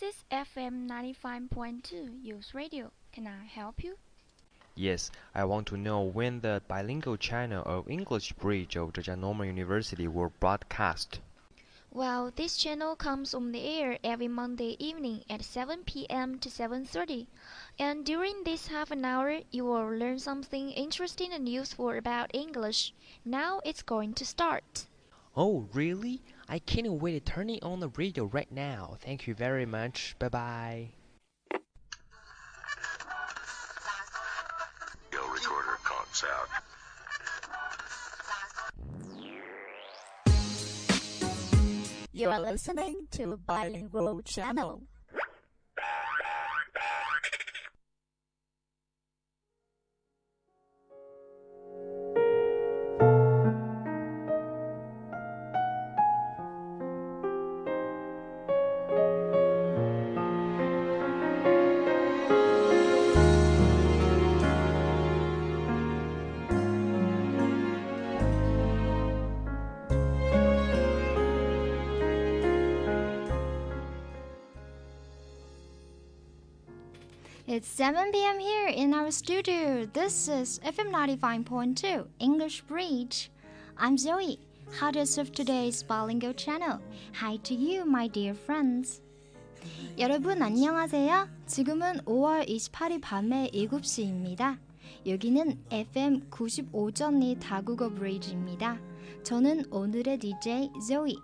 This is FM 95.2 Youth Radio. Can I help you? Yes, I want to know when the bilingual channel of English Bridge of Zhejiang Normal University will broadcast. Well, this channel comes on the air every Monday evening at 7 p.m. to 7:30. And during this half an hour, you will learn something interesting and useful about English. Now it's going to start. Oh, really? I can't wait to turn it on the radio right now. Thank you very much. Bye bye. Yo, recorder, conks out. You are listening to Bilingual Channel. 7 p.m. here in our studio. This is FM 95.2 English Bridge. I'm Zoe, host of today's bilingual channel. Hi to you, my dear friends. 여러분 안녕하세요. 지금은 5월 28일 밤의 7시입니다. 여기는 FM 95.2 다국어 브리지입니다. 저는 오늘의 DJ Zoe.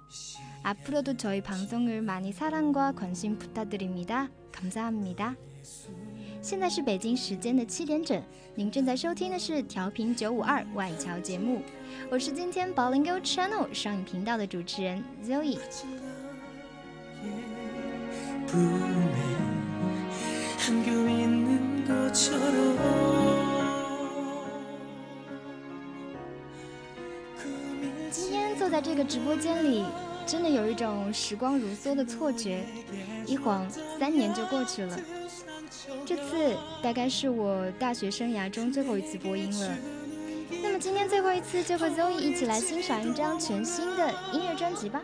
앞으로도 저희 방송을 많이 사랑과 관심 부탁드립니다. 감사합니다. 现在是北京时间的七点整，您正在收听的是调频九五二外侨节目，我是今天宝林 Go Channel 上影频道的主持人 Zoe。今天坐在这个直播间里，真的有一种时光如梭的错觉，一晃三年就过去了。这次大概是我大学生涯中最后一次播音了那么今天最后一次就和 zoe 一起来欣赏一张全新的音乐专辑吧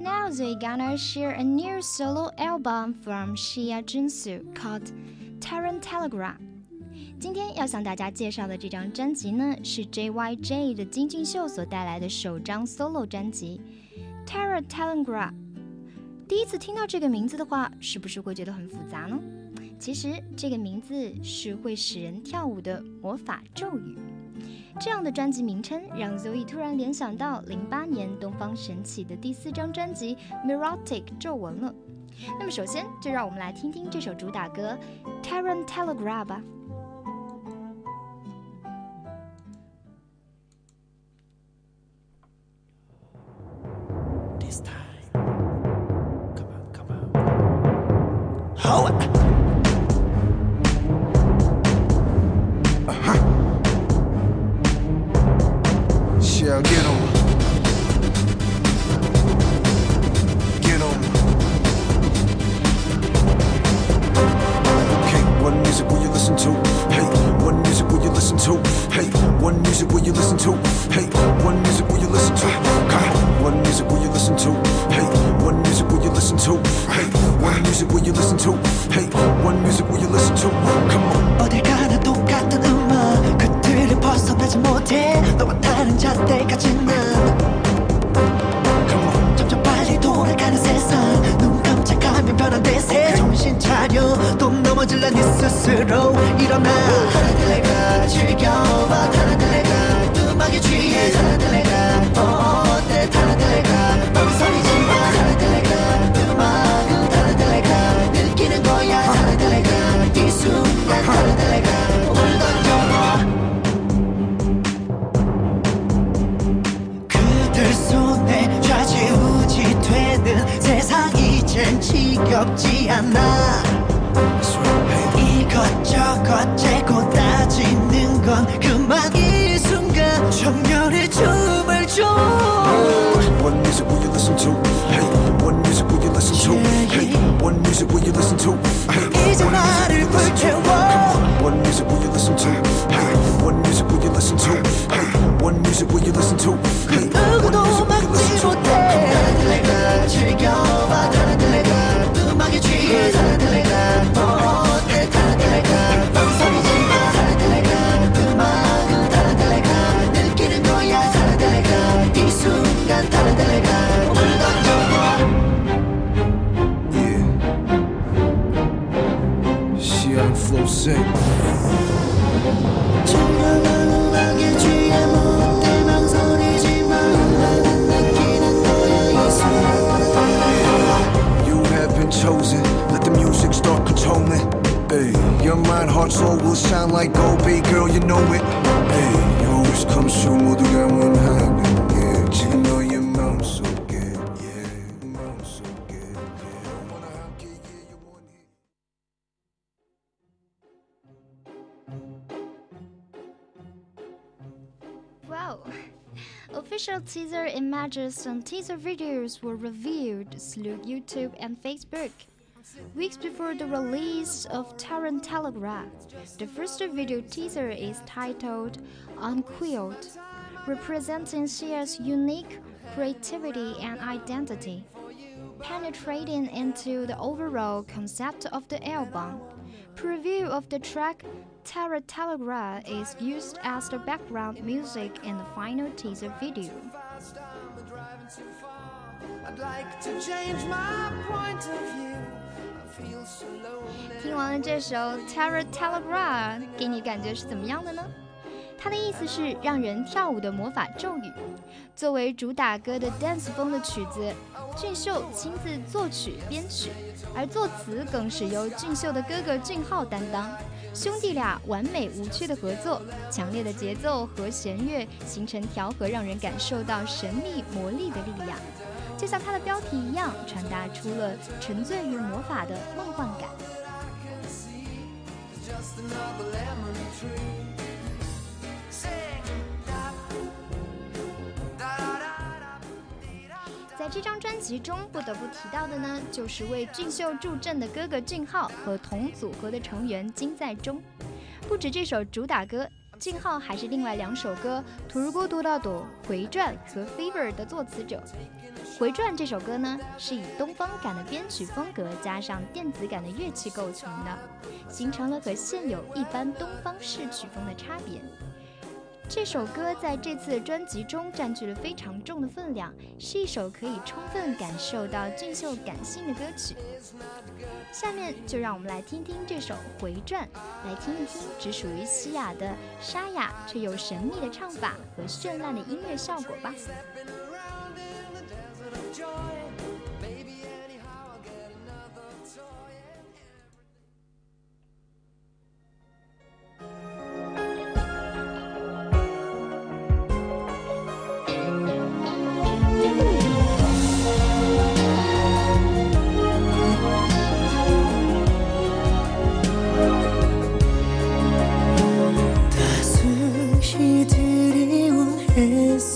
now they gonna share a new solo album from Shi jinxu called Terran Telegram。今天要向大家介绍的这张专辑呢，是 JYJ 的金俊秀所带来的首张 solo 专辑 Terra Telegra。第一次听到这个名字的话，是不是会觉得很复杂呢？其实这个名字是会使人跳舞的魔法咒语。这样的专辑名称让 Zoe 突然联想到零八年东方神起的第四张专辑《Mirotic 皱纹》了。那么首先就让我们来听听这首主打歌《Terran Telegraph》吧。This time Come on, come on Hold listen to? 지겹지 않아 your mind, heart, soul will shine like gold, baby girl. You know it. Hey, you always. Official teaser images and teaser videos were revealed through YouTube and Facebook. Weeks before the release of Tarantella, the first video teaser is titled Unquilled, representing Xia's unique creativity and identity. Penetrating into the overall concept of the album, preview of the track Terra Telegra is used as the background music in the final teaser video. I'd like to change my point of view I feel so lonely 听完了这首 Terra Telegra，给你感觉是怎么样的呢？它的意思是让人跳舞的魔法咒语。作为主打歌的 dance 风的曲子， 俊秀亲自作曲编曲，而作词更是由俊秀的哥哥俊浩担当。兄弟俩完美无缺的合作，强烈的节奏和弦乐形成调和，让人感受到神秘魔力的力量。就像它的标题一样，传达出了沉醉于魔法的梦幻感。在这张专辑中，不得不提到的呢，就是为俊秀助阵的哥哥俊浩和同组合的成员金在中。不止这首主打歌，俊浩还是另外两首歌《图如果多大朵》《回转》和《Fever》的作词者。《回转》这首歌呢，是以东方感的编曲风格加上电子感的乐器构成的，形成了和现有一般东方式曲风的差别。这首歌在这次专辑中占据了非常重的分量，是一首可以充分感受到俊秀感性的歌曲。下面就让我们来听听这首《回转》，来听一听只属于西雅的沙哑却又神秘的唱法和绚烂的音乐效果吧。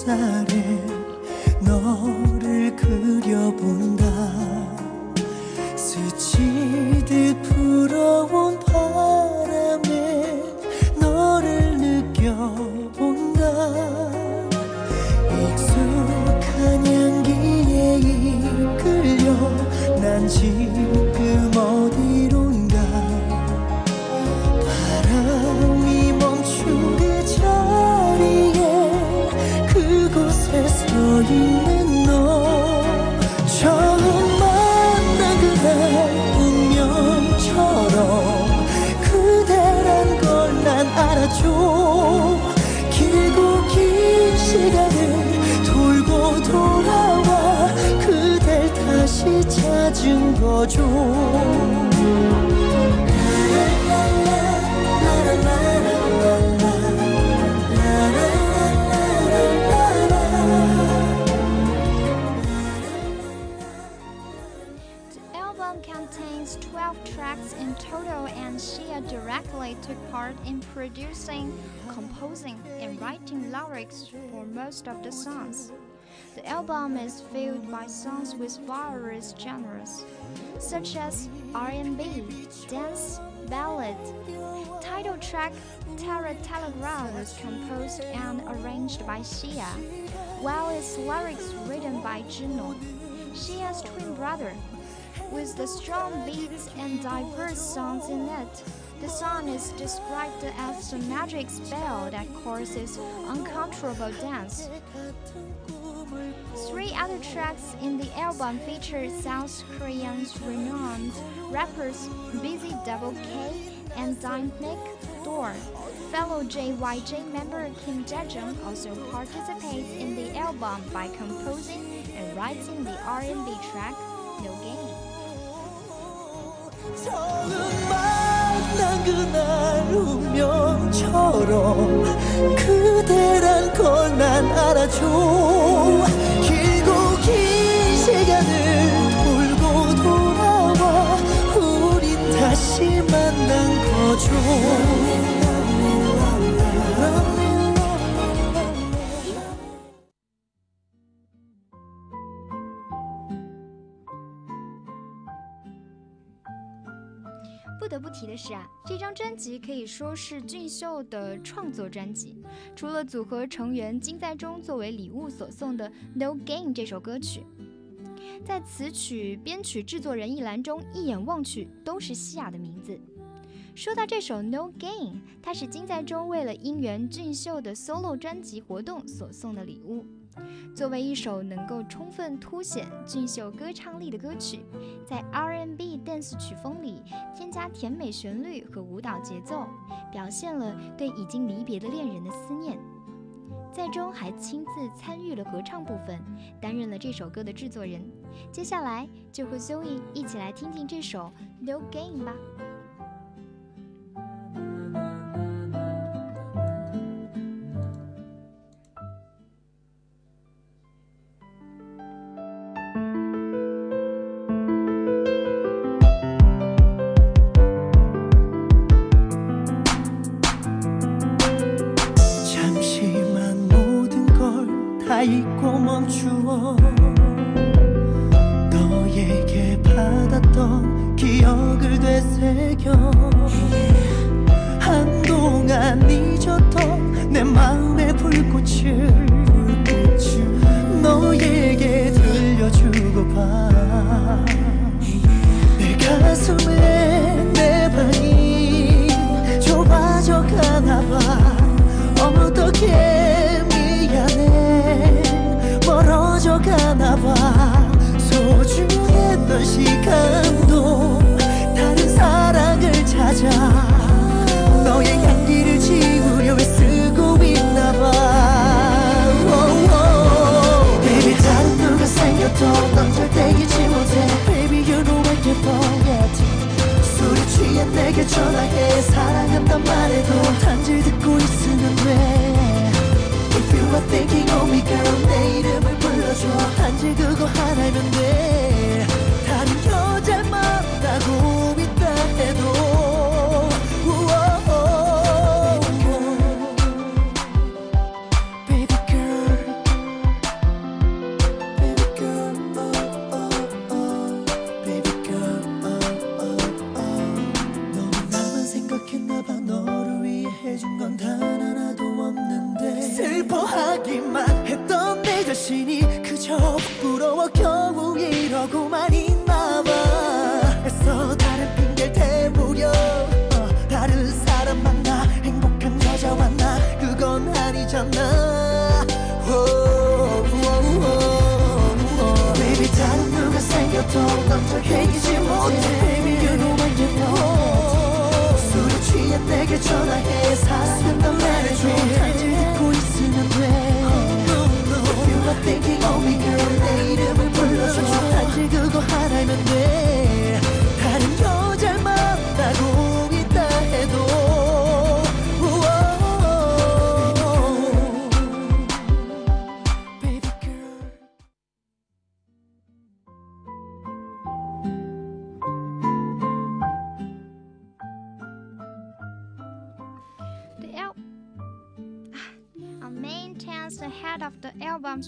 살에 너를 그려본 찾은 거죠 The album contains 12 tracks in total, and Shia directly took part in producing, composing, and writing lyrics for most of the songs. The album is filled by songs with various genres, such as R&B, dance, ballad. Title track "Terra Telegram" was composed and arranged by Shia, while its lyrics written by Juno, Shia's twin brother. With the strong beats and diverse songs in it, the song is described as a magic spell that causes uncontrollable dance. Three other tracks in the album feature South Korean's renowned rappers Busy Double K and Dynamic Door. Fellow JYJ member Kim Jae-jung also participates in the album by composing and writing the R&B track No Game. 不得不提的是啊这张专辑可以说是俊秀的创作专辑除了组合成员金在中作为礼物所送的 no gain 这首歌曲。在词曲编曲制作人一栏中一眼望去都是西雅的名字。说到这首《No Game》，它是金在中为了音源俊秀的 solo 专辑活动所送的礼物。作为一首能够充分凸显俊秀歌唱力的歌曲，在 R&B dance 曲风里添加甜美旋律和舞蹈节奏，表现了对已经离别的恋人的思念。在中还亲自参与了合唱部分，担任了这首歌的制作人。接下来就和 Zoe 一起来听听这首《No Game》吧。 내게 전화해 사랑한단 말해도 단지 듣고 있으면 돼 If you are thinking of me girl 내 이름을 불러줘. 단지 그거 하나면 돼 Christmas has the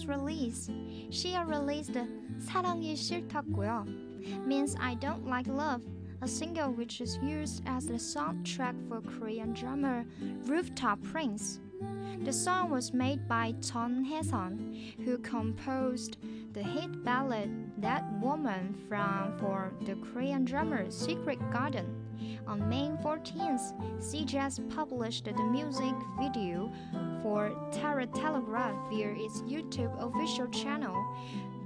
the album's release, Shia released 사랑이 싫다고요, means I don't like love, a single which is used as the soundtrack for Korean drama Rooftop Prince. The song was made by Chon Hae-sun, who composed the hit ballad That Woman from for the Korean drummer Secret Garden. On May 14th, CJazz published the music video for Terra Telegraph via its YouTube official channel.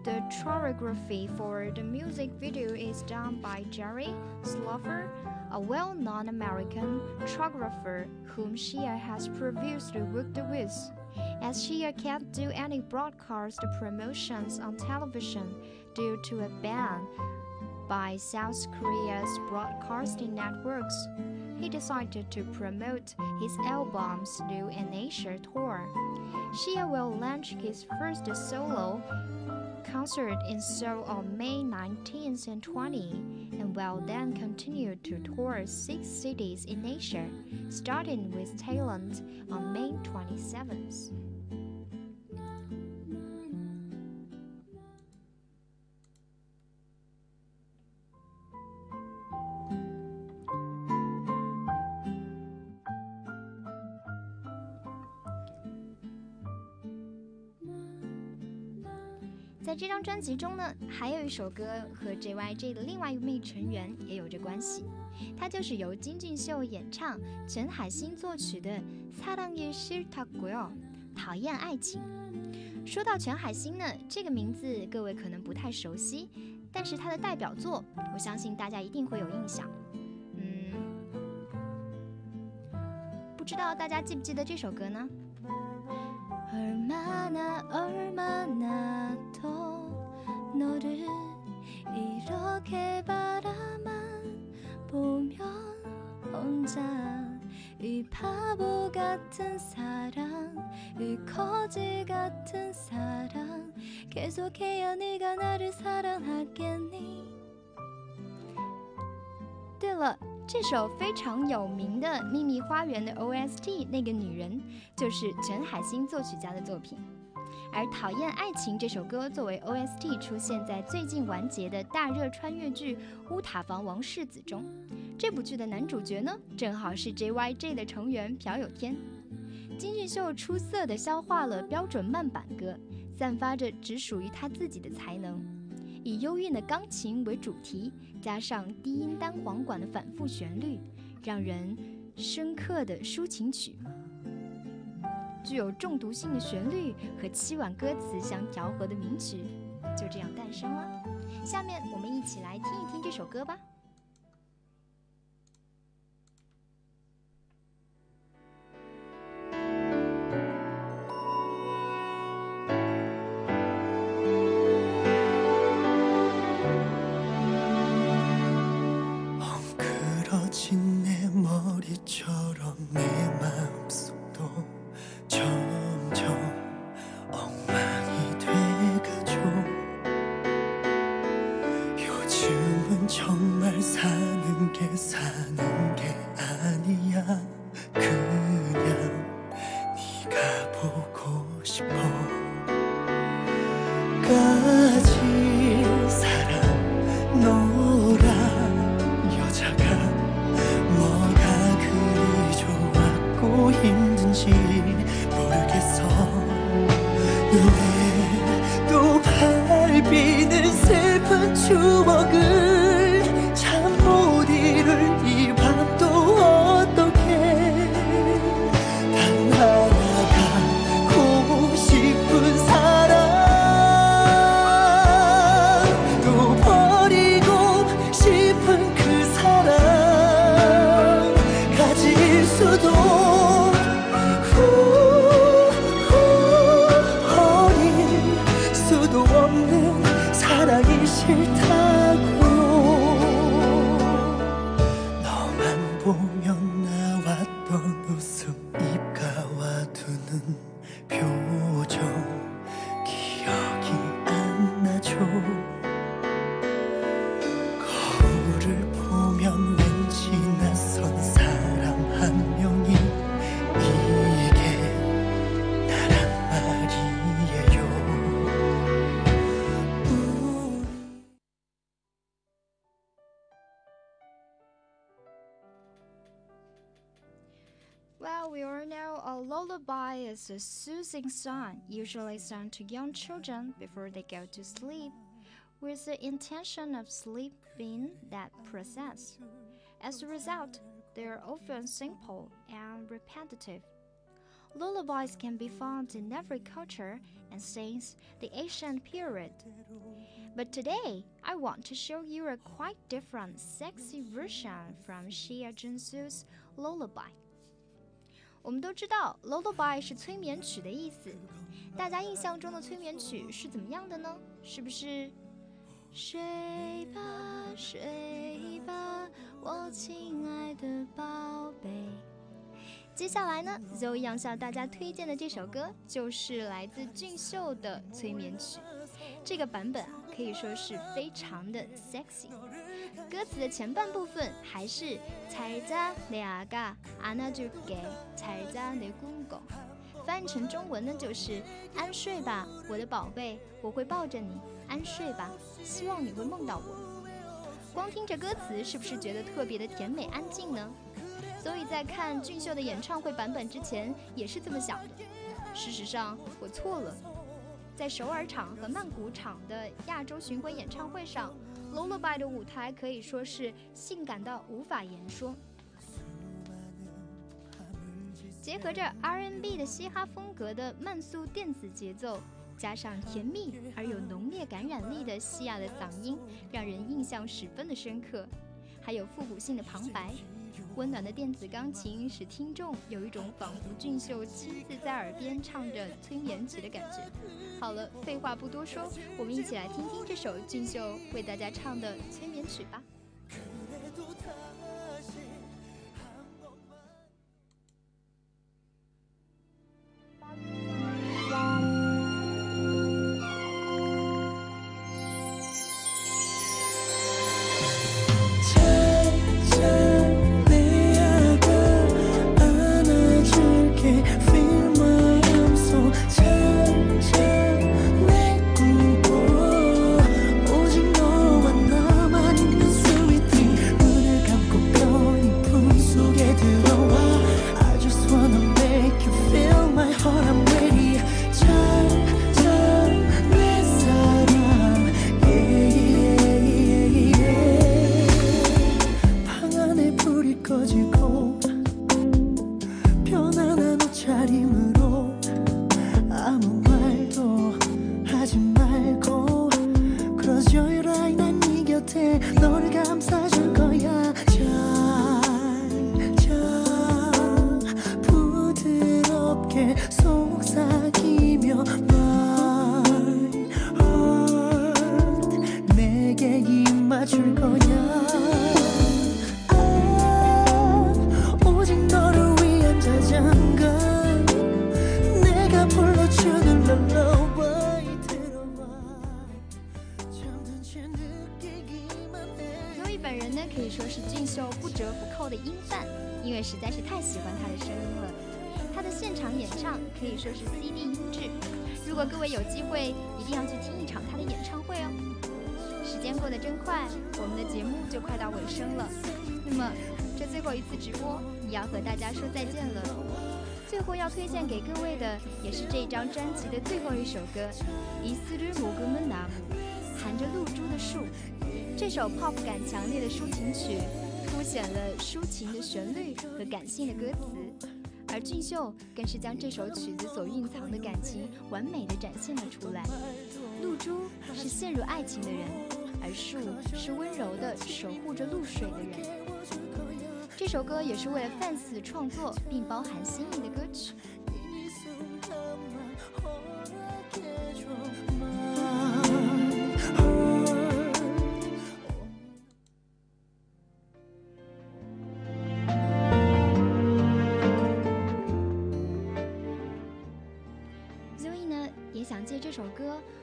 The choreography for the music video is done by Jerry Slover, a well-known American choreographer whom Shia has previously worked with. As Shia can't do any broadcast promotions on television due to a ban by South Korea's broadcasting networks, he decided to promote his album's new in Asia tour. Shia will launch his first solo concert in Seoul on May 19th and 20, and will then continue to tour six cities in Asia, starting with Thailand on May 27th. 专辑中呢，还有一首歌和 JYJ 的另外一位成员也有着关系，它就是由金俊秀演唱、陈海星作曲的《사랑이싫다고요》，讨厌爱情。说到陈海星呢，这个名字各位可能不太熟悉，但是他的代表作，我相信大家一定会有印象。嗯，不知道大家记不记得这首歌呢？ 얼마나 얼마나 더 너를 이렇게 바라만 보면 혼자 이 바보 같은 사랑 이 거지 같은 사랑 계속해야 네가 나를 사랑하겠니 对了，这首非常有名的《秘密花园》的 OST，那个女人就是陈海星作曲家的作品。 而《讨厌爱情》这首歌作为 OST 出现在最近完结的大热穿越剧《乌塔房王世子》中。这部剧的男主角呢，正好是 JYJ 的成员朴有天。金俊秀出色的消化了标准慢板歌，散发着只属于他自己的才能。以幽韵的钢琴为主题，加上低音单簧管的反复旋律，让人深刻的抒情曲，具有中毒性的旋律和凄婉歌词相调和的名曲，就这样诞生了。下面我们一起来听一听这首歌吧。Is a soothing song, usually sung to young children before they go to sleep, with the intention of sleeping that process. As a result, they are often simple and repetitive. Lullabies can be found in every culture and since the ancient period. But today, I want to show you a quite different, sexy version from Xia Zhensu's lullaby. 我们都知道，lullaby 是催眠曲的意思。大家印象中的催眠曲是怎么样的呢？是不是睡吧，睡吧，我亲爱的宝贝？接下来呢，Zoe 要向大家推荐的这首歌就是来自俊秀的催眠曲。这个版本啊，可以说是非常的 sexy。歌词的前半部分还是才자내아가안아줄 게， 才자내궁 거。 翻译成中文呢，就是安睡吧，我的宝贝，我会抱着你，安睡吧，希望你会梦到我。光听着歌词，是不是觉得特别的甜美安静呢？所以在看俊秀的演唱会版本之前，也是这么想的。事实上，我错了。在首尔场和曼谷场的亚洲巡回演唱会上 ，Lullaby 的舞台可以说是性感到无法言说。结合着 R&B 的嘻哈风格的慢速电子节奏，加上甜蜜而有浓烈感染力的西亚的嗓音，让人印象十分的深刻。还有复古性的旁白。温暖的电子钢琴使听众有一种仿佛俊秀亲自在耳边唱着催眠曲的感觉。好了，废话不多说，我们一起来听听这首俊秀为大家唱的催眠曲吧。的，也是这张专辑的最后一首歌，《伊斯鲁摩格门纳姆》，含着露珠的树。这首 pop 感强烈的抒情曲。凸显了抒情的旋律和感性的歌词，而俊秀更是将这首曲子所蕴藏的感情完美的展现了出来。露珠是陷入爱情的人，而树是温柔的守护着露水的人。这首歌也是为了 fans 创作并包含心意的歌曲。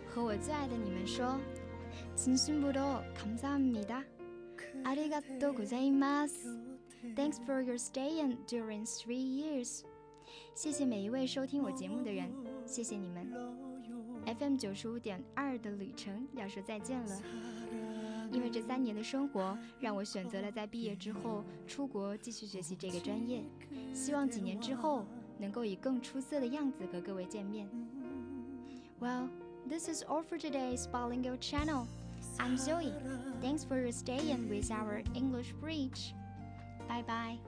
和我最爱的你们说，진심으로감사합니 다， 아리가또고자이마 스。 Thanks for your staying during three years。谢谢每一位收听我节目的人，谢谢你们。FM 九十五点二的旅程要说再见了，因为这三年的生活让我选择了在毕业之后出国继续学习这个专业，希望几年之后能够以更出色的样子和各位见面。Well, This is all for today's bilingual channel. I'm Zoe. Thanks for staying with our English Bridge. Bye bye.